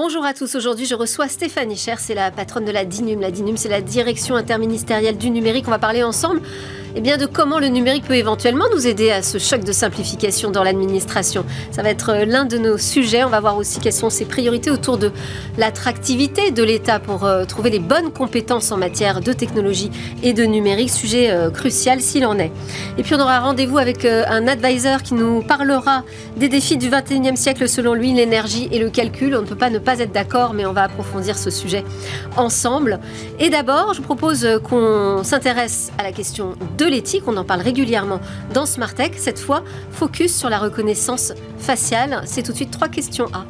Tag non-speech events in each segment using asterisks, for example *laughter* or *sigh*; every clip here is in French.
Bonjour à tous. Aujourd'hui, je reçois Stéphanie Cher, c'est la patronne de la DINUM. La DINUM, c'est la direction interministérielle du numérique. On va parler ensemble eh bien, de comment le numérique peut éventuellement nous aider à ce choc de simplification dans l'administration. Ça va être euh, l'un de nos sujets. On va voir aussi quelles sont ses priorités autour de l'attractivité de l'État pour euh, trouver les bonnes compétences en matière de technologie et de numérique, sujet euh, crucial s'il en est. Et puis on aura rendez-vous avec un advisor qui nous parlera des défis du 21e siècle selon lui, l'énergie et le calcul. On ne peut pas ne pas être d'accord, mais on va approfondir ce sujet ensemble. Et d'abord, je propose qu'on s'intéresse à la question de l'éthique. On en parle régulièrement dans Tech. Cette fois, focus sur la reconnaissance faciale. C'est tout de suite trois questions A.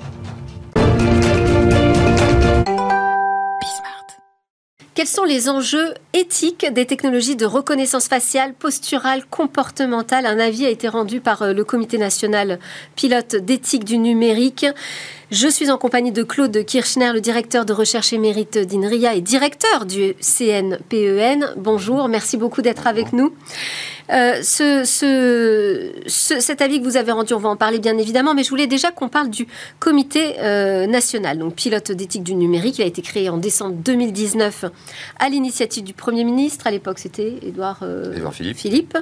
sont les enjeux éthiques des technologies de reconnaissance faciale, posturale, comportementale? Un avis a été rendu par euh, le Comité national pilote d'éthique du numérique. Je suis en compagnie de Claude Kirchner, le directeur de recherche et mérite d'INRIA et directeur du CNPEN. E Bonjour, merci beaucoup d'être avec nous. Euh, ce, cet avis que vous avez rendu, on va en parler bien évidemment, mais je voulais déjà qu'on parle du comité euh, national, donc pilote d'éthique du numérique. Il a été créé en décembre 2019 à l'initiative du Premier ministre. À l'époque, c'était Édouard, euh, Philippe.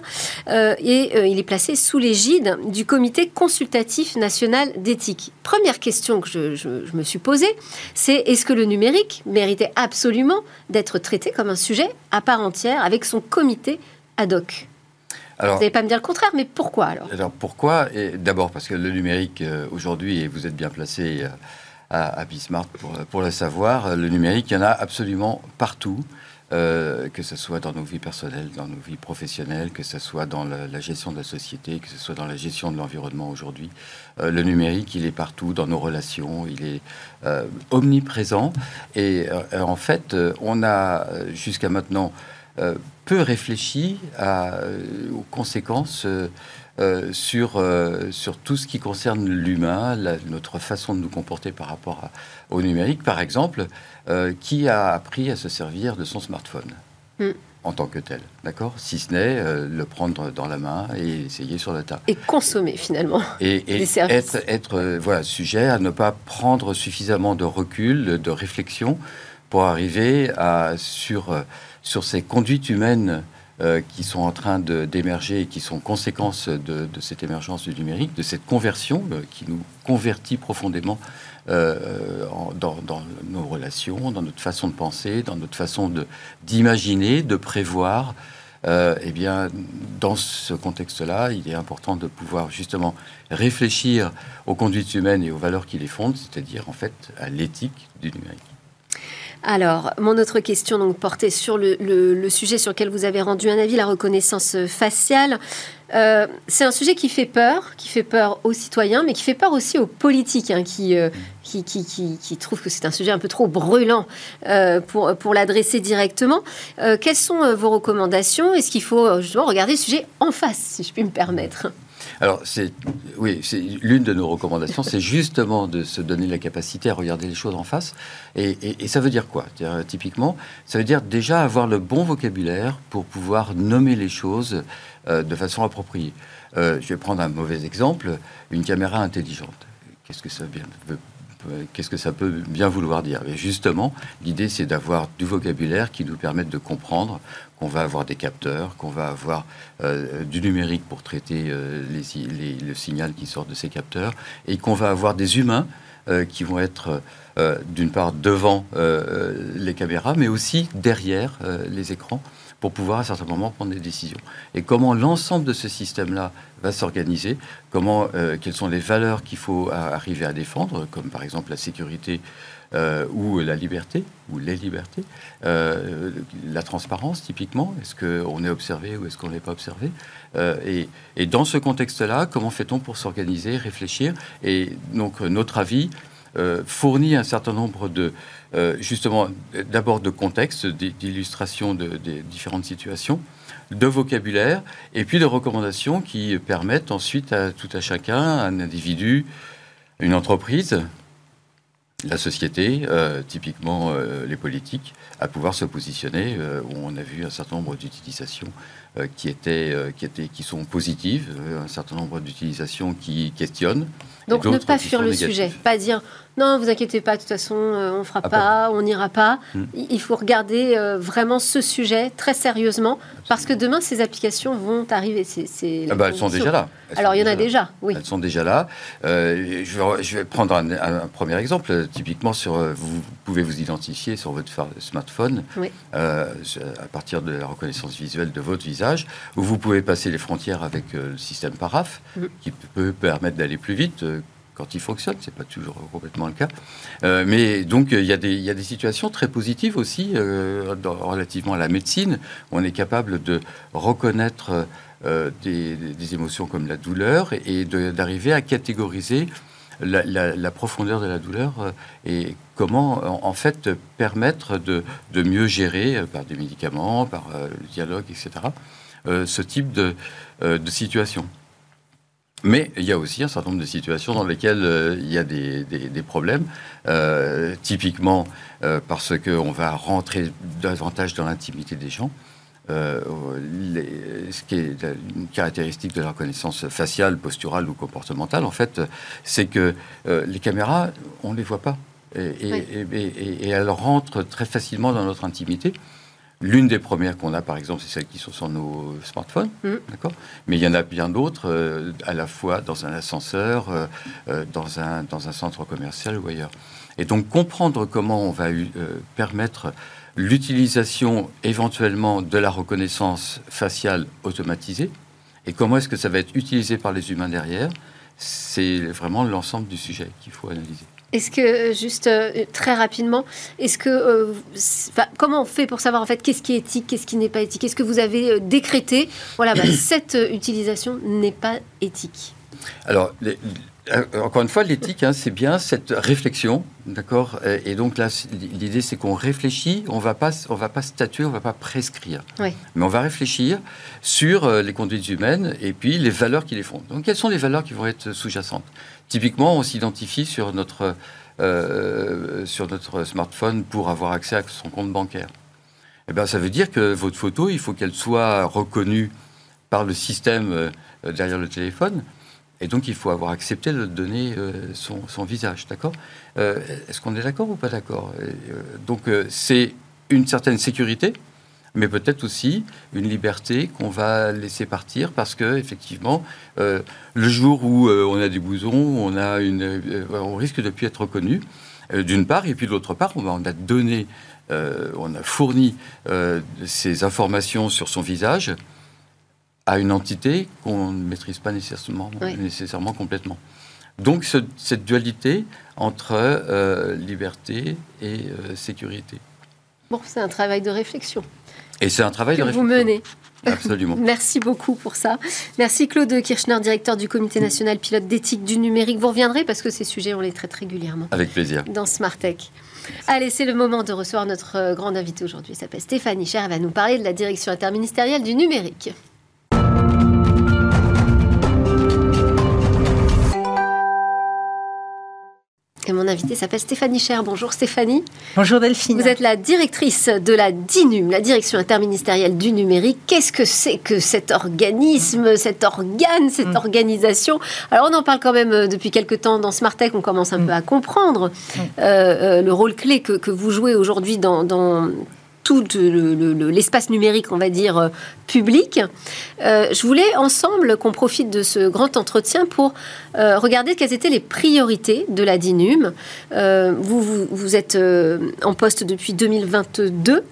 et il est placé sous l'égide du comité consultatif national d'éthique. Première question que je, je me suis posée, c'est est-ce que le numérique méritait absolument d'être traité comme un sujet à part entière avec son comité ad hoc? Vous n'allez pas me dire le contraire, mais pourquoi alors? Alors pourquoi? D'abord parce que le numérique euh, aujourd'hui, et vous êtes bien placé euh, à, à Bismarck pour, pour, le savoir, euh, le numérique, il y en a absolument partout. que ce soit dans nos vies personnelles, dans nos vies professionnelles, que ce soit dans la, gestion de la société, que ce soit dans la gestion de l'environnement aujourd'hui. le numérique, il est partout, dans nos relations, il est omniprésent. Et en fait, on a jusqu'à maintenant peu réfléchi à, euh, aux conséquences euh, euh, sur, sur tout ce qui concerne l'humain, notre façon de nous comporter par rapport au numérique, par exemple, qui a appris à se servir de son smartphone hmm. en tant que tel, d'accord? Si ce n'est le prendre dans la main et essayer sur la table. Et consommer finalement et, être, être voilà, sujet à ne pas prendre suffisamment de recul, de réflexion pour arriver sur sur ces conduites humaines euh, qui sont en train d'émerger et qui sont conséquences de, cette émergence du numérique, de cette conversion euh, qui nous convertit profondément euh, dans, nos relations, dans notre façon de penser, dans notre façon d'imaginer, de, prévoir. eh bien, dans ce contexte-là, il est important de pouvoir justement réfléchir aux conduites humaines et aux valeurs qui les fondent, c'est-à-dire en fait à l'éthique du numérique. Alors, mon autre question donc portait sur le, sujet sur lequel vous avez rendu un avis, la reconnaissance faciale. Euh, c'est un sujet qui fait peur, qui fait peur aux citoyens, mais qui fait peur aussi aux politiques, hein, euh, qui, qui, trouvent que c'est un sujet un peu trop brûlant euh, pour, pour l'adresser directement. quelles sont vos recommandations? Est-ce qu'il faut justement regarder le sujet en face, si je puis me permettre? Alors, c'est oui, c'est l'une de nos recommandations, c'est justement de se donner la capacité à regarder les choses en face. Et, ça veut dire quoi? Typiquement, ça veut dire déjà avoir le bon vocabulaire pour pouvoir nommer les choses euh, de façon appropriée. Euh, je vais prendre un mauvais exemple une caméra intelligente. Qu'est-ce que ça veut qu'est-ce que ça peut bien vouloir dire? Justement, l'idée, c'est d'avoir du vocabulaire qui nous permette de comprendre qu'on va avoir des capteurs, qu'on va avoir euh, du numérique pour traiter euh, le signal qui sort de ces capteurs, et qu'on va avoir des humains euh, qui vont être d'une part devant les caméras, mais aussi derrière les écrans pour pouvoir à certains moments prendre des décisions. Et comment l'ensemble de ce système-là va s'organiser, comment, quelles sont les valeurs qu'il faut arriver à défendre, comme par exemple la sécurité euh, ou la liberté, ou les libertés, euh, la transparence typiquement, est-ce qu'on est observé ou est-ce qu'on n'est pas observé euh, et, dans ce contexte-là, comment fait-on pour s'organiser, réfléchir Et donc notre avis fournit un certain nombre de, justement, d'abord de contextes, d'illustrations de, des différentes situations, de vocabulaire, et puis de recommandations qui permettent ensuite à tout à chacun, un individu, une entreprise, la société, euh, typiquement euh, les politiques, à pouvoir se positionner, euh, où on a vu un certain nombre d'utilisations qui, étaient, qui, étaient, qui sont positives, un certain nombre d'utilisations qui questionnent. Donc ne pas fuir le sujet, pas dire non, vous inquiétez pas, de toute façon, euh, on fera ah, pas, on n'ira pas. Hmm. Il faut regarder euh, vraiment ce sujet très sérieusement, parce que demain, ces applications vont arriver. C'est, ah bah, elles sont déjà là. Alors, il y en a déjà, oui. Elles sont déjà là. Euh, je, vais, prendre un, premier exemple. Typiquement, sur, vous pouvez vous identifier sur votre smartphone à partir de la reconnaissance visuelle de votre visage, où vous pouvez passer les frontières avec le système Paraf, hmm. qui peut permettre d'aller plus vite quand il fonctionne. C'est pas toujours complètement le cas. Euh, mais donc, il y, a des, situations très positives aussi euh, relativement à la médecine. On est capable de reconnaître euh, des, émotions comme la douleur et d'arriver à catégoriser la, profondeur de la douleur et comment, en, fait, permettre de, mieux gérer par des médicaments, par le dialogue, etc., ce type de situation. Mais il y a aussi un certain nombre de situations dans lesquelles euh, il y a des, problèmes, euh, typiquement euh, parce qu'on va rentrer davantage dans l'intimité des gens. ce qui est une caractéristique de la reconnaissance faciale, posturale ou comportementale, en fait, c'est que les caméras, on ne les voit pas. et, elles rentrent très facilement dans notre intimité. L'une des premières qu'on a, par exemple, c'est celles qui sont sur nos smartphones, mm. d'accord? Mais il y en a bien d'autres, euh, à la fois dans un ascenseur, euh, euh, dans, un, dans un centre commercial ou ailleurs. Et donc, comprendre comment on va permettre l'utilisation éventuellement de la reconnaissance faciale automatisée, et comment est-ce que ça va être utilisé par les humains derrière, c'est vraiment l'ensemble du sujet qu'il faut analyser. Est-ce que, euh, juste euh, très rapidement, est-ce que, euh, comment on fait pour savoir en fait qu'est-ce qui est éthique, qu'est-ce qui n'est pas éthique? Est-ce que vous avez décrété, voilà, bah, *clears throat* cette utilisation n'est pas éthique? Alors, encore une fois, l'éthique, hein, c'est bien cette réflexion, d'accord? Et donc là, l'idée, c'est qu'on réfléchit, on va pas, on va pas statuer, on va pas prescrire, mais on va réfléchir sur les conduites humaines et puis les valeurs qui les font. Donc, quelles sont les valeurs qui vont être sous-jacentes? Typiquement, on s'identifie sur notre, euh, sur notre smartphone pour avoir accès à son compte bancaire. Eh bien, ça veut dire que votre photo, il faut qu'elle soit reconnue par le système euh, derrière le téléphone. Et donc, il faut avoir accepté de donner euh, son, visage, d'accord? Est-ce qu'on est, d'accord ou pas d'accord? Donc, c'est une certaine sécurité, mais peut-être aussi une liberté qu'on va laisser partir parce que effectivement, euh, le jour où euh, on a des bousons, on a une, euh, on risque de plus être reconnu. D'une part, et puis d'autre part, on a donné, on a fourni ces informations sur son visage à une entité qu'on ne maîtrise pas nécessairement, nécessairement complètement. Donc cette dualité entre liberté et sécurité. Bon, c'est un travail de réflexion. Et c'est un travail que de vous menez. Absolument. *laughs* Merci beaucoup pour ça. Merci Claude Kirchner, directeur du Comité national pilote d'éthique du numérique. Vous reviendrez parce que ces sujets, on les traite régulièrement. Avec plaisir. Dans Smart Tech. Allez, c'est le moment de recevoir notre euh, grande invitée aujourd'hui. Elle s'appelle Stéphanie Cher. Elle va nous parler de la direction interministérielle du numérique. Mon invité s'appelle Stéphanie Cher. Bonjour Stéphanie. Bonjour Delphine. Vous êtes la directrice de la DINUM, la direction interministérielle du numérique. Qu'est-ce que c'est que cet organisme, cet organe, cette mm. organisation? Alors on en parle quand même euh, depuis quelques temps dans Smartech, on commence un mm. peu à comprendre mm. euh, euh, le rôle clé que, vous jouez aujourd'hui dans, dans tout l'espace numérique, on va dire, euh, public. Euh, je voulais ensemble qu'on profite de ce grand entretien pour euh, regarder quelles étaient les priorités de la DINUM. vous, vous, êtes en poste depuis 2022.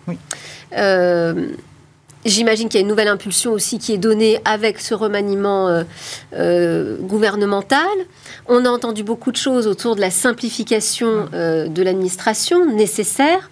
J'imagine qu'il y a une nouvelle impulsion aussi qui est donnée avec ce remaniement gouvernemental. On a entendu beaucoup de choses autour de la simplification de l'administration nécessaire.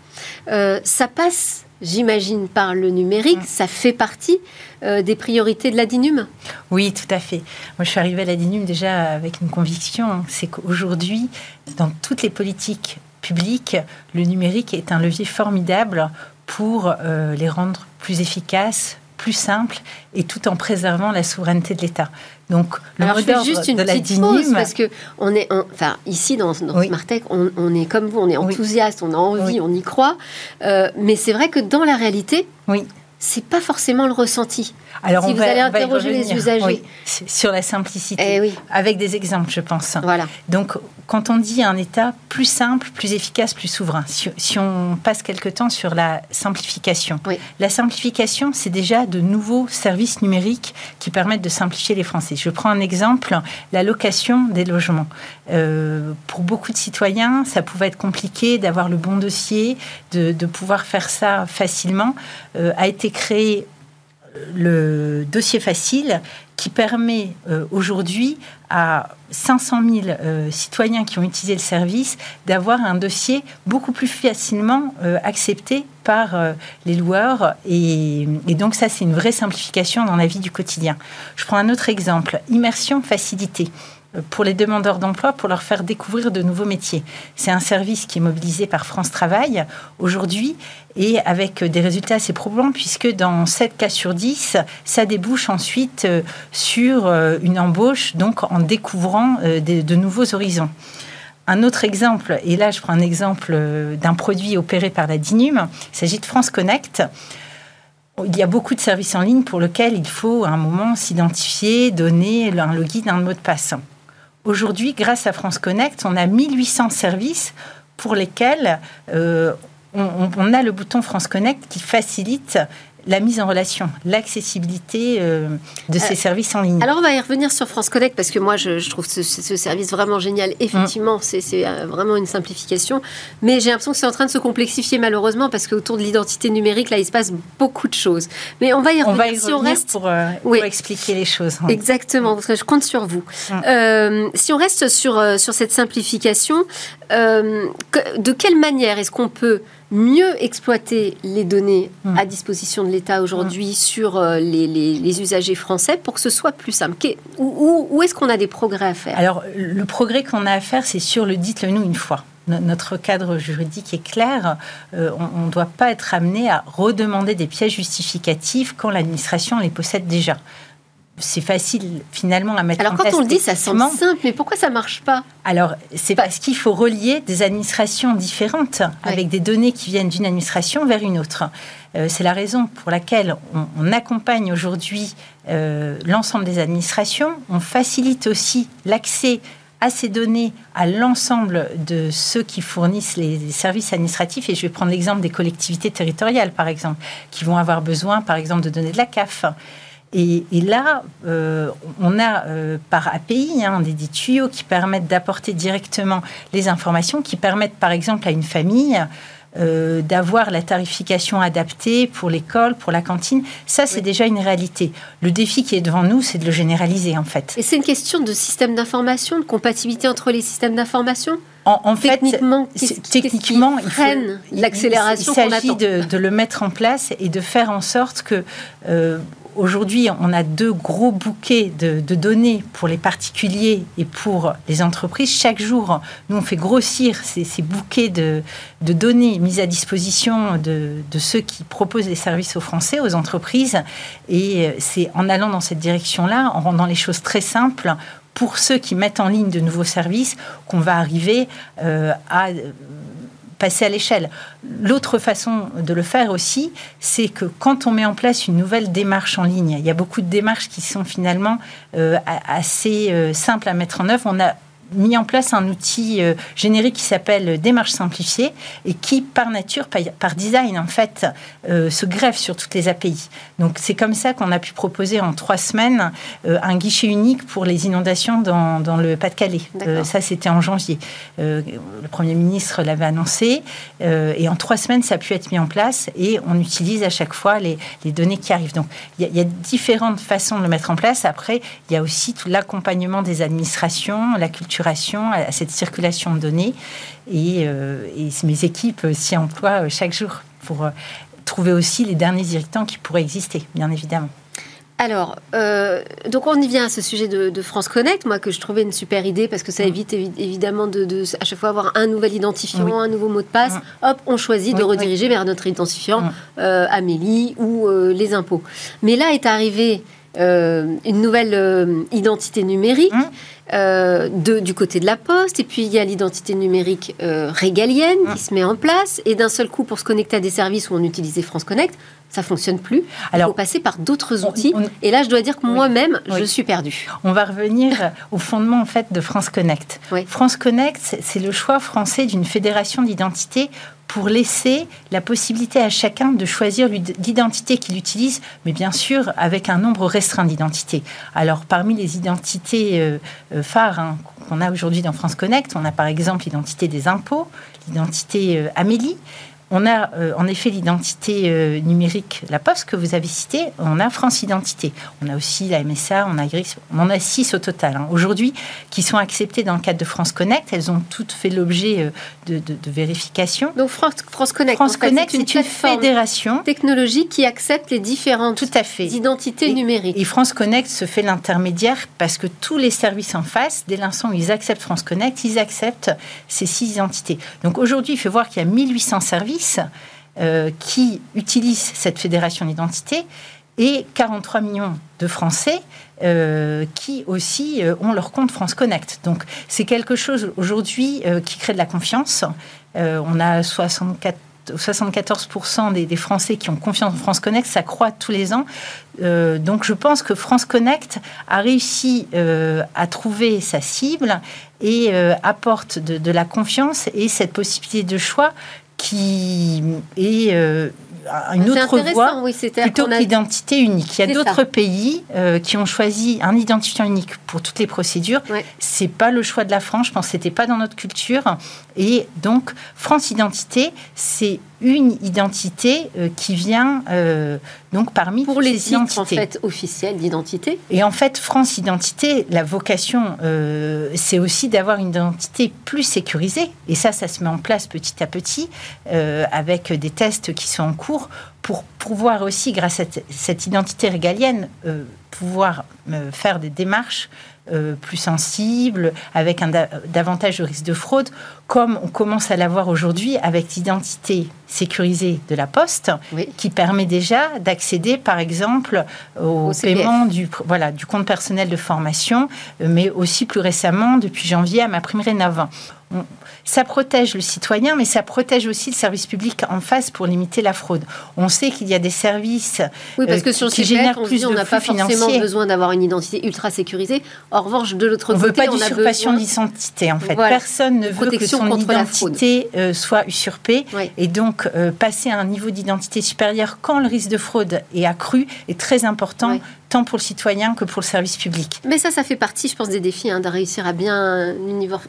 Euh, ça passe, j'imagine, par le numérique. Mm. Ça fait partie euh, des priorités de la DINUM Oui, tout à fait. Moi, je suis arrivée à la DINUM déjà avec une conviction, hein. c'est qu'aujourd'hui, dans toutes les politiques publiques, le numérique est un levier formidable pour euh, les rendre plus efficaces, plus simple et tout en préservant la souveraineté de l'État. Donc, le Alors, je juste une petite pause parce que on est, enfin, ici dans, dans Smartech, on, est comme vous, on est enthousiaste, on a envie, on y croit. Euh, mais c'est vrai que dans la réalité, oui c'est pas forcément le ressenti. Alors, si vous allez interroger les usagers. sur la simplicité. Eh Avec des exemples, je pense. Voilà. Donc, quand on dit un État plus simple, plus efficace, plus souverain, si, on passe quelque temps sur la simplification, la simplification, c'est déjà de nouveaux services numériques qui permettent de simplifier les Français. Je prends un exemple, la location des logements. Euh, pour beaucoup de citoyens, ça pouvait être compliqué d'avoir le bon dossier, de, pouvoir faire ça facilement. Euh, a été créé le dossier facile qui permet euh, aujourd'hui à 500 000 euh, citoyens qui ont utilisé le service d'avoir un dossier beaucoup plus facilement euh, accepté par les loueurs. Et, et donc ça, c'est une vraie simplification dans la vie du quotidien. Je prends un autre exemple, immersion facilitée pour les demandeurs d'emploi pour leur faire découvrir de nouveaux métiers. C'est un service qui est mobilisé par France Travail aujourd'hui et avec des résultats assez probants puisque dans 7 cas sur 10, ça débouche ensuite euh, sur euh, une embauche, donc en découvrant euh, de nouveaux horizons. Un autre exemple, et là je prends un exemple d'un produit opéré par la DINUM, il s'agit de France Connect. Il y a beaucoup de services en ligne pour lesquels il faut à un moment s'identifier, donner un login, un mot de passe. Aujourd'hui, grâce à France Connect, on a 1800 services pour lesquels euh, on, a le bouton France Connect qui facilite la mise en relation, l'accessibilité euh, de ces euh, services en ligne. Alors on va y revenir sur France Connect parce que moi je, trouve ce, service vraiment génial. Effectivement, mm. c'est euh, vraiment une simplification, mais j'ai l'impression que c'est en train de se complexifier malheureusement parce qu'autour de l'identité numérique, là, il se passe beaucoup de choses. Mais on va y revenir, si on reste... pour, pour expliquer les choses. Hein. Exactement, parce que je compte sur vous. Mm. si on reste sur, sur cette simplification, de quelle manière est-ce qu'on peut mieux exploiter les données hmm. à disposition de l'État aujourd'hui hmm. sur euh, les, usagers français pour que ce soit plus simple Où, est-ce qu'on a des progrès à faire? Alors, le progrès qu'on a à faire, c'est sur le dites-le nous une fois notre cadre juridique est clair. Euh, on ne doit pas être amené à redemander des pièces justificatives quand l'administration les possède déjà c'est facile finalement à mettre Alors, en place. Alors quand on le dit, ça semble simple, mais pourquoi ça marche pas? Alors c'est parce qu'il faut relier des administrations différentes avec des données qui viennent d'une administration vers une autre. Euh, c'est la raison pour laquelle on, accompagne aujourd'hui euh, l'ensemble des administrations. On facilite aussi l'accès à ces données à l'ensemble de ceux qui fournissent les services administratifs. Et je vais prendre l'exemple des collectivités territoriales, par exemple, qui vont avoir besoin, par exemple, de données de la CAF. Et, là, euh, on a euh, par API hein, des, tuyaux qui permettent d'apporter directement les informations, qui permettent par exemple à une famille euh, d'avoir la tarification adaptée pour l'école, pour la cantine. Ça, c'est déjà une réalité. Le défi qui est devant nous, c'est de le généraliser en fait. Et c'est une question de système d'information, de compatibilité entre les systèmes d'information? En, fait, techniquement, techniquement il freine l'accélération. Il s'agit de, de, le mettre en place et de faire en sorte que aujourd'hui, on a deux gros bouquets de, données pour les particuliers et pour les entreprises. Chaque jour, nous, on fait grossir ces, bouquets de, données mises à disposition de, ceux qui proposent les services aux Français, aux entreprises. Et euh, c'est en allant dans cette direction-là, en rendant les choses très simples pour ceux qui mettent en ligne de nouveaux services, qu'on va arriver euh, à passer à l'échelle. L'autre façon de le faire aussi, c'est que quand on met en place une nouvelle démarche en ligne, il y a beaucoup de démarches qui sont finalement euh, assez euh, simples à mettre en œuvre. On a mis en place un outil euh, générique qui s'appelle démarche simplifiée et qui, par nature, par, design, en fait, euh, se greffe sur toutes les API. Donc, c'est comme ça qu'on a pu proposer en trois semaines euh, un guichet unique pour les inondations dans, dans le Pas-de-Calais. ça, c'était en janvier. le Premier ministre l'avait annoncé et en trois semaines, ça a pu être mis en place et on utilise à chaque fois les, les données qui arrivent. Donc, il y, y, a différentes façons de le mettre en place. Après, il y a aussi tout l'accompagnement des administrations, la culture à cette circulation de données. Et, euh, mes équipes s'y emploient euh, chaque jour pour euh, trouver aussi les derniers irritants qui pourraient exister, bien évidemment. Alors, donc on y vient à ce sujet de, France Connect, moi que je trouvais une super idée parce que ça mm. évite évidemment de, à chaque fois avoir un nouvel identifiant, un nouveau mot de passe. Mm. Hop, on choisit de rediriger vers notre identifiant mm. Amélie ou les impôts. Mais là est arrivé une nouvelle identité numérique. Mmh. Euh, de, du côté de la poste, et puis il y a l'identité numérique euh, régalienne qui se met en place, et d'un seul coup, pour se connecter à des services où on utilisait France Connect, ça fonctionne plus. Alors, il faut passer par d'autres outils. et là, je dois dire que moi-même, je suis perdue. On va revenir au fondement en fait de France Connect. France Connect, c'est le choix français d'une fédération d'identité pour laisser la possibilité à chacun de choisir l'identité qu'il utilise, mais bien sûr avec un nombre restreint d'identités. Alors parmi les identités euh, euh, phares hein, qu'on a aujourd'hui dans France Connect, on a par exemple l'identité des impôts, l'identité euh, Amélie, on a euh, en effet l'identité euh, numérique La Poste que vous avez citée. On a France Identité. On a aussi la MSA, on a GRIS. On en a six au total hein. aujourd'hui qui sont acceptées dans le cadre de France Connect. Elles ont toutes fait l'objet euh, de, vérification. Donc France, France Connect, France Connect, c'est une, fédération technologique qui accepte les différentes Tout à fait. identités numériques. Et France Connect se fait l'intermédiaire parce que tous les services en face, dès l'instant où ils acceptent France Connect, ils acceptent ces six identités. Donc aujourd'hui, il faut voir qu'il y a 1800 services euh, qui utilisent cette fédération d'identité et 43 millions de Français euh, qui aussi euh, ont leur compte France Connect. Donc c'est quelque chose aujourd'hui qui crée de la confiance. on a 64 74% des, Français qui ont confiance en France Connect, ça croît tous les ans. donc je pense que France Connect a réussi à trouver sa cible et apporte de, la confiance et cette possibilité de choix qui est euh, une autre voie oui, plutôt l'identité unique. Il y a d'autres pays euh, qui ont choisi un identifiant unique pour toutes les procédures. Ce C'est pas le choix de la France. Je pense que c'était pas dans notre culture. Et donc France Identité, c'est une identité euh, qui vient euh, donc parmi pour les titres en fait officiels d'identité. Et en fait, France Identité, la vocation, euh, c'est aussi d'avoir une identité plus sécurisée. Et ça, ça se met en place petit à petit avec des tests qui sont en cours pour pouvoir aussi, grâce à cette identité régalienne, pouvoir faire des démarches euh, plus sensible, avec un davantage de risque de fraude, comme on commence à l'avoir aujourd'hui avec l'identité sécurisée de la Poste, qui permet déjà d'accéder, par exemple, au, paiement du, voilà, du compte personnel de formation, euh, mais aussi plus récemment, depuis janvier, à ma prime rénov ça protège le citoyen, mais ça protège aussi le service public en face pour limiter la fraude. On sait qu'il y a des services oui, parce que euh, sur qui génèrent plus on n'a pas forcément besoin d'avoir une identité ultra sécurisée. En revanche, de l'autre côté, on veut pas d'usurpation d'identité. En fait, personne ne veut que son identité euh, soit usurpée, et donc euh, passer à un niveau d'identité supérieur quand le risque de fraude est accru est très important tant pour le citoyen que pour le service public. Mais ça, ça fait partie, je pense, des défis, hein, de réussir à bien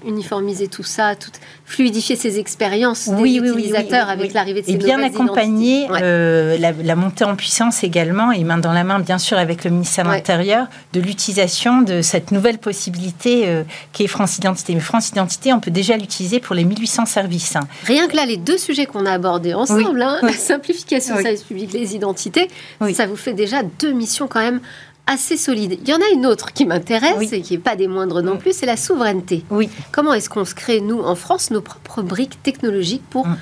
uniformiser tout ça, tout, fluidifier ces expériences des utilisateurs avec l'arrivée de ces Et bien accompagner euh, la, montée en puissance également, et main dans la main, bien sûr, avec le ministère de l'Intérieur, de l'utilisation de cette nouvelle possibilité euh, qui est France Identité. Mais France Identité, on peut déjà l'utiliser pour les 1800 services. Hein. Rien que là, les deux sujets qu'on a abordés ensemble, hein, la simplification du service public, les identités, ça vous fait déjà deux missions quand même assez solide. Il y en a une autre qui m'intéresse et qui n'est pas des moindres non mm. plus, c'est la souveraineté. Oui. Comment est-ce qu'on se crée, nous, en France, nos propres briques technologiques pour mm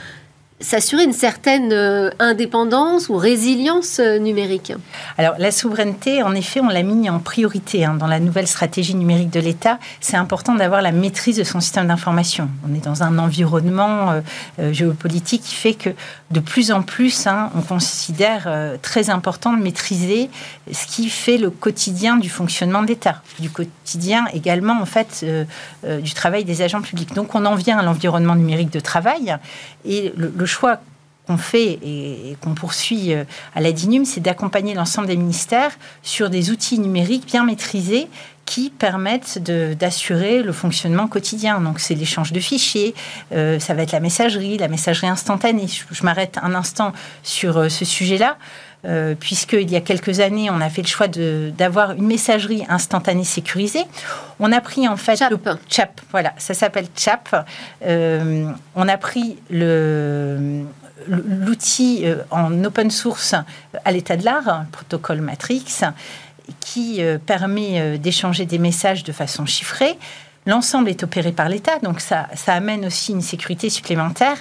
s'assurer une certaine euh, indépendance ou résilience euh, numérique Alors la souveraineté, en effet, on l'a mis en priorité hein, dans la nouvelle stratégie numérique de l'État. C'est important d'avoir la maîtrise de son système d'information. On est dans un environnement euh, géopolitique qui fait que de plus en plus, hein, on considère très important de maîtriser ce qui fait le quotidien du fonctionnement de l'État, du quotidien également en fait du travail des agents publics. Donc on en vient à l'environnement numérique de travail et le, le choix qu'on fait et, qu'on poursuit euh, à la DINUM, c'est d'accompagner l'ensemble des ministères sur des outils numériques bien maîtrisés qui permettent d'assurer le fonctionnement quotidien. Donc, c'est l'échange de fichiers, euh, ça va être la messagerie, la messagerie instantanée. Je, m'arrête un instant sur euh, ce sujet-là. Euh, puisqu'il y a quelques années, on a fait le choix d'avoir une messagerie instantanée sécurisée. On a pris en fait Chap. le Chap, voilà, ça s'appelle Chap. on a pris le l'outil en open source à l'état de l'art, protocole Matrix, qui euh, permet euh, d'échanger des messages de façon chiffrée. L'ensemble est opéré par l'État, donc ça, ça, amène aussi une sécurité supplémentaire.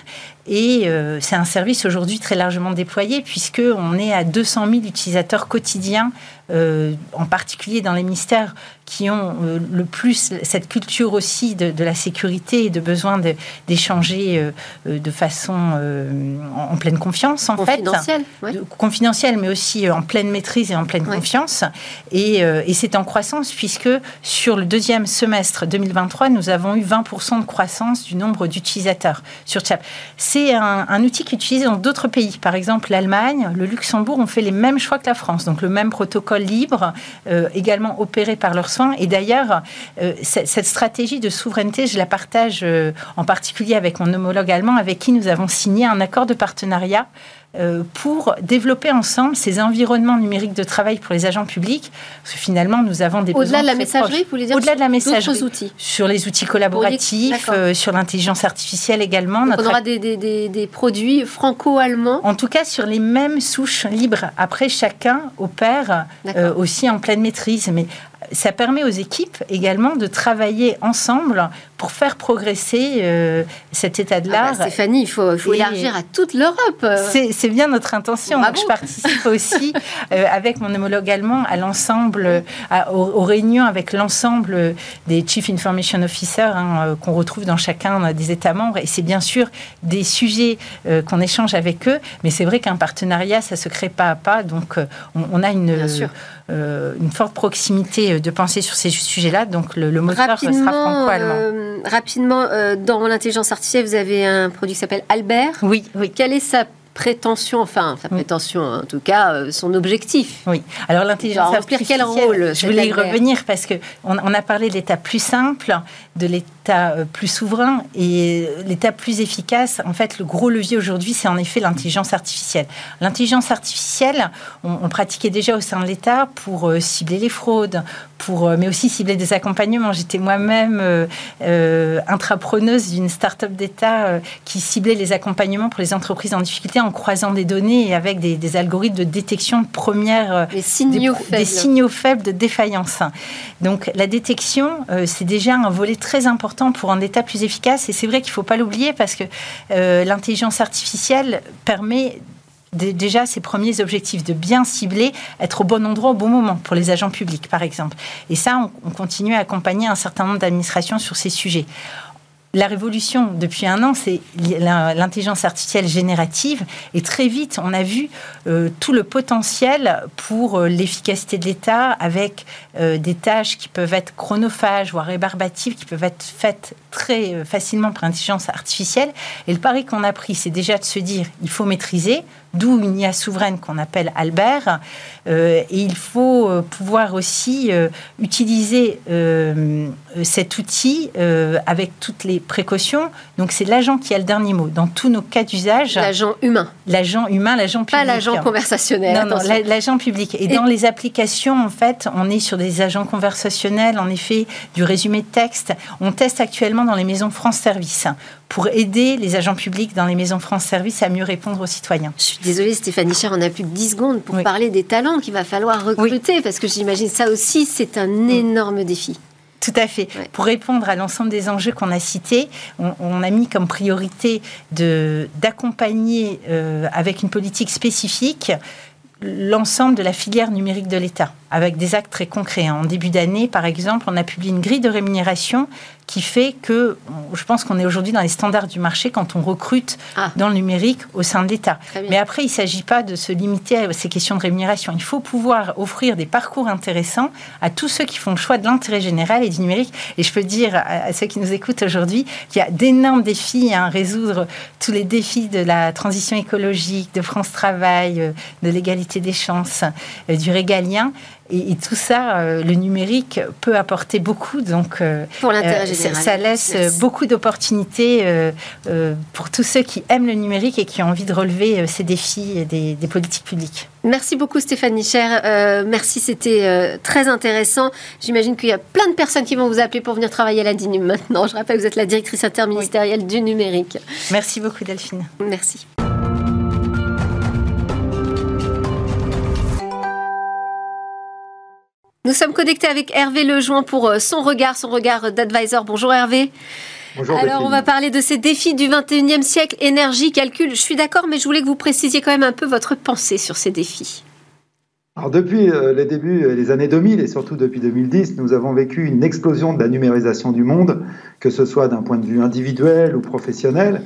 Et c'est un service aujourd'hui très largement déployé puisqu'on est à 200 000 utilisateurs quotidiens euh, en particulier dans les ministères qui ont euh, le plus cette culture aussi de, la sécurité et de besoin d'échanger euh, de, façon en, pleine confiance, en fait. confidentielle, mais aussi en pleine maîtrise et en pleine confiance. Et, c'est en croissance puisque sur le deuxième semestre 2023, nous avons eu 20% de croissance du nombre d'utilisateurs sur Chat. C'est un, outil qui est utilisé dans d'autres pays. Par exemple, l'Allemagne, le Luxembourg ont fait les mêmes choix que la France, donc le même protocole libres, euh, également opérés par leurs soins. Et d'ailleurs, euh, cette stratégie de souveraineté, je la partage euh, en particulier avec mon homologue allemand, avec qui nous avons signé un accord de partenariat pour développer ensemble ces environnements numériques de travail pour les agents publics. Parce que finalement, nous avons des Au-delà de la messagerie, vous voulez dire Au-delà de la messagerie. outils. Sur les outils collaboratifs, euh, sur l'intelligence artificielle également. on aura des, des, des, produits franco-allemands En tout cas, sur les mêmes souches libres. Après, chacun opère euh, aussi en pleine maîtrise. Mais ça permet aux équipes également de travailler ensemble pour faire progresser euh, cet état de ah bah, l'art. Stéphanie, il faut, élargir à toute l'Europe. C'est bien notre intention. je participe aussi euh, avec mon homologue allemand à l'ensemble, aux, réunions avec l'ensemble des Chief Information Officers hein, euh, qu'on retrouve dans chacun des États membres. Et c'est bien sûr des sujets qu'on échange avec eux, mais c'est vrai qu'un partenariat, ça se crée pas à pas. Donc on, a une, une forte proximité de penser sur ces sujets-là. Donc le, le moteur sera franco-allemand. Euh, rapidement, euh, dans l'intelligence artificielle, vous avez un produit qui s'appelle Albert. Oui, oui. Quelle est sa prétention, enfin sa prétention en tout cas, euh, son objectif. Oui. Alors l'intelligence artificielle. quel rôle Je voulais y revenir parce que on, a parlé de l'état plus simple, de l'état euh, plus souverain et euh, l'état plus efficace. En fait, le gros levier aujourd'hui, c'est en effet l'intelligence artificielle. L'intelligence artificielle, on, pratiquait déjà au sein de l'État pour cibler les fraudes, pour mais aussi cibler des accompagnements. J'étais moi-même intrapreneuse d'une start-up d'État qui ciblait les accompagnements pour les entreprises en difficulté en croisant des données et avec des, algorithmes de détection première euh, des signaux, faibles. des signaux faibles de défaillance. Donc la détection, euh, c'est déjà un volet très important pour un État plus efficace et c'est vrai qu'il ne faut pas l'oublier parce que euh, l'intelligence artificielle permet déjà ses premiers objectifs, de bien cibler, être au bon endroit au bon moment pour les agents publics, par exemple. Et ça, on, on continue à accompagner un certain nombre d'administrations sur ces sujets la révolution depuis un an, c'est l'intelligence artificielle générative. Et très vite, on a vu euh, tout le potentiel pour euh, l'efficacité de l'État avec euh, des tâches qui peuvent être chronophages, voire rébarbatives, qui peuvent être faites très facilement par l'intelligence artificielle. Et le pari qu'on a pris, c'est déjà de se dire, il faut maîtriser, d'où une IA souveraine qu'on appelle Albert. et il faut pouvoir aussi utiliser cet outil avec toutes les précautions. Donc c'est l'agent qui a le dernier mot dans tous nos cas d'usage. L'agent humain. L'agent humain, l'agent public. Pas l'agent conversationnel. Non, non, l'agent public. Et, dans les applications, en fait, on est sur des agents conversationnels, en effet, du résumé de texte. On teste actuellement dans les maisons France Service pour aider les agents publics dans les maisons France Service à mieux répondre aux citoyens. Je suis désolée Stéphanie Cher, on a plus que 10 secondes pour parler des talents qu'il va falloir recruter, parce que j'imagine ça aussi, c'est un énorme défi. Tout à fait. Pour répondre à l'ensemble des enjeux qu'on a cités, on, a mis comme priorité d'accompagner euh, avec une politique spécifique l'ensemble de la filière numérique de l'État, avec des actes très concrets. En début d'année, par exemple, on a publié une grille de rémunération qui fait que je pense qu'on est aujourd'hui dans les standards du marché quand on recrute ah. dans le numérique au sein de l'État. Mais après, il ne s'agit pas de se limiter à ces questions de rémunération. Il faut pouvoir offrir des parcours intéressants à tous ceux qui font le choix de l'intérêt général et du numérique. Et je peux dire à ceux qui nous écoutent aujourd'hui qu'il y a d'énormes défis à résoudre tous les défis de la transition écologique, de France Travail, euh, de l'égalité des chances, euh, du régalien. Et, tout ça, euh, le numérique peut apporter beaucoup. Donc, euh, pour l'intérêt euh, général. Ça, laisse beaucoup d'opportunités pour tous ceux qui aiment le numérique et qui ont envie de relever ces défis des, des politiques publiques. Merci beaucoup Stéphanie Cher. merci, c'était très intéressant. J'imagine qu'il y a plein de personnes qui vont vous appeler pour venir travailler à la DINUM maintenant. Je rappelle que vous êtes la directrice interministérielle du numérique. Merci beaucoup Delphine. Merci. Nous sommes connectés avec Hervé Lejoin pour euh, son regard, son regard d'advisor. Bonjour Hervé. Bonjour Alors, on va parler de ces défis du 21e siècle, énergie, calcul. Je suis d'accord, mais je voulais que vous précisiez quand même un peu votre pensée sur ces défis. Alors depuis euh, les débuts des années 2000 et surtout depuis 2010, nous avons vécu une explosion de la numérisation du monde, que ce soit d'un point de vue individuel ou professionnel.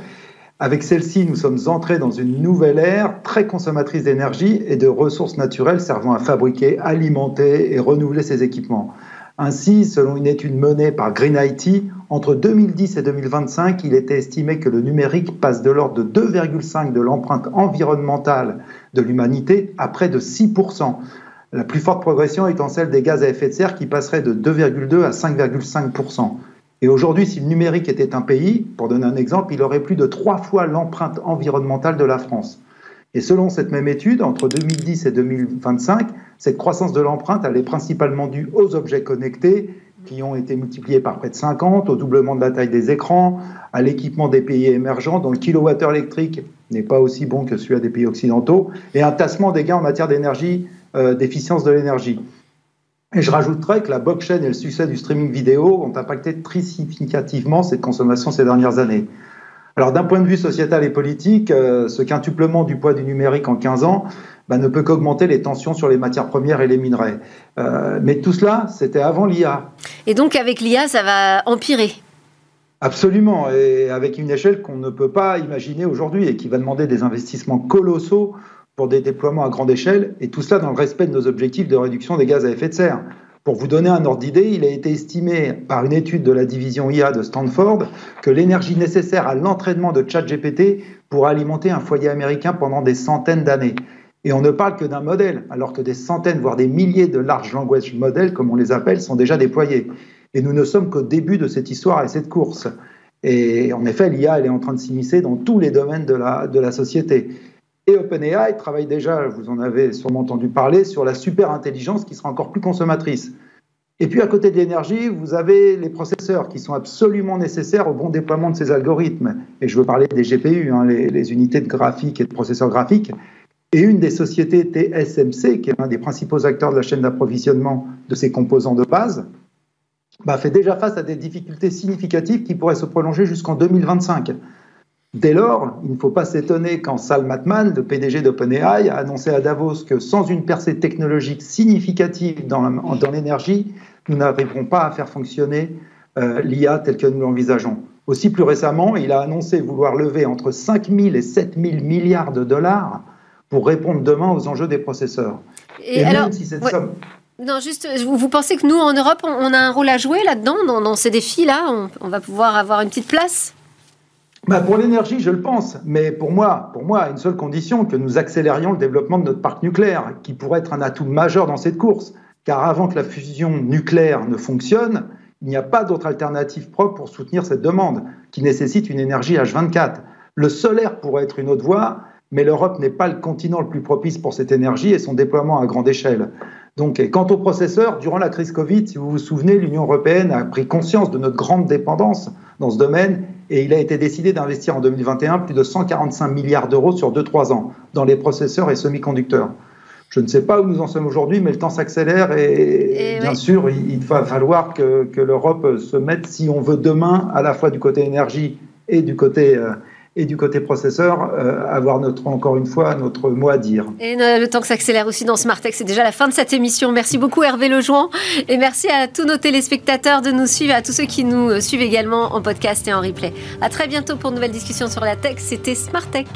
Avec celle-ci, nous sommes entrés dans une nouvelle ère très consommatrice d'énergie et de ressources naturelles servant à fabriquer, alimenter et renouveler ces équipements. Ainsi, selon une étude menée par Green IT, entre 2010 et 2025, il était estimé que le numérique passe de l'ordre de 2,5 de l'empreinte environnementale de l'humanité à près de 6%. La plus forte progression étant celle des gaz à effet de serre qui passerait de 2,2 à 5,5%. Et aujourd'hui, si le numérique était un pays, pour donner un exemple, il aurait plus de trois fois l'empreinte environnementale de la France. Et selon cette même étude, entre 2010 et 2025, cette croissance de l'empreinte, elle est principalement due aux objets connectés qui ont été multipliés par près de 50, au doublement de la taille des écrans, à l'équipement des pays émergents dont le kilowattheure électrique n'est pas aussi bon que celui des pays occidentaux, et un tassement des gains en matière d'énergie, euh, d'efficience de l'énergie. Et je rajouterais que la blockchain et le succès du streaming vidéo ont impacté très significativement cette consommation ces dernières années. Alors d'un point de vue sociétal et politique, euh, ce quintuplement du poids du numérique en 15 ans bah, ne peut qu'augmenter les tensions sur les matières premières et les minerais. Euh, mais tout cela, c'était avant l'IA. Et donc avec l'IA, ça va empirer Absolument, et avec une échelle qu'on ne peut pas imaginer aujourd'hui et qui va demander des investissements colossaux pour des déploiements à grande échelle, et tout cela dans le respect de nos objectifs de réduction des gaz à effet de serre. Pour vous donner un ordre d'idée, il a été estimé par une étude de la division IA de Stanford que l'énergie nécessaire à l'entraînement de ChatGPT pourra alimenter un foyer américain pendant des centaines d'années. Et on ne parle que d'un modèle, alors que des centaines, voire des milliers de large language models, comme on les appelle, sont déjà déployés. Et nous ne sommes qu'au début de cette histoire et cette course. Et en effet, l'IA, elle est en train de s'immiscer dans tous les domaines de la société. Et OpenAI travaille déjà, vous en avez sûrement entendu parler, sur la super intelligence qui sera encore plus consommatrice. Et puis à côté de l'énergie, vous avez les processeurs qui sont absolument nécessaires au bon déploiement de ces algorithmes. Et je veux parler des GPU, hein, les, unités de graphique et de processeurs graphiques. Et une des sociétés TSMC, qui est l'un des principaux acteurs de la chaîne d'approvisionnement de ces composants de base, bah, fait déjà face à des difficultés significatives qui pourraient se prolonger jusqu'en 2025. Dès lors, il ne faut pas s'étonner quand Sal Matman, le PDG d'OpenAI, a annoncé à Davos que sans une percée technologique significative dans l'énergie, nous n'arriverons pas à faire fonctionner euh, l'IA telle que nous l'envisageons. Aussi plus récemment, il a annoncé vouloir lever entre 5 000 et 7 000 milliards de dollars pour répondre demain aux enjeux des processeurs. Et, alors, si cette somme... Non, juste, vous, pensez que nous, en Europe, on, a un rôle à jouer là-dedans, dans, ces défis-là? On, on va pouvoir avoir une petite place? Bah pour l'énergie, je le pense, mais pour moi, moi, une seule condition, que nous accélérions le développement de notre parc nucléaire, qui pourrait être un atout majeur dans cette course. Car avant que la fusion nucléaire ne fonctionne, il n'y a pas d'autre alternative propre pour soutenir cette demande, qui nécessite une énergie H24. Le solaire pourrait être une autre voie, mais l'Europe n'est pas le continent le plus propice pour cette énergie et son déploiement à grande échelle. Donc, quant aux processeurs, durant la crise Covid, si vous vous souvenez, l'Union européenne a pris conscience de notre grande dépendance dans ce domaine et il a été décidé d'investir en 2021 plus de 145 milliards d'euros sur 2-3 ans dans les processeurs et semi-conducteurs. Je ne sais pas où nous en sommes aujourd'hui, mais le temps s'accélère et, bien sûr, il, va falloir que, l'Europe se mette, si on veut demain, à la fois du côté énergie et du côté euh, et du côté processeur, euh, avoir notre, encore une fois notre mot à dire. Et le temps que s'accélère aussi dans Smartech, c'est déjà la fin de cette émission. Merci beaucoup Hervé Lejoin et merci à tous nos téléspectateurs de nous suivre, à tous ceux qui nous suivent également en podcast et en replay. À très bientôt pour une nouvelle discussion sur la tech. C'était Smartech.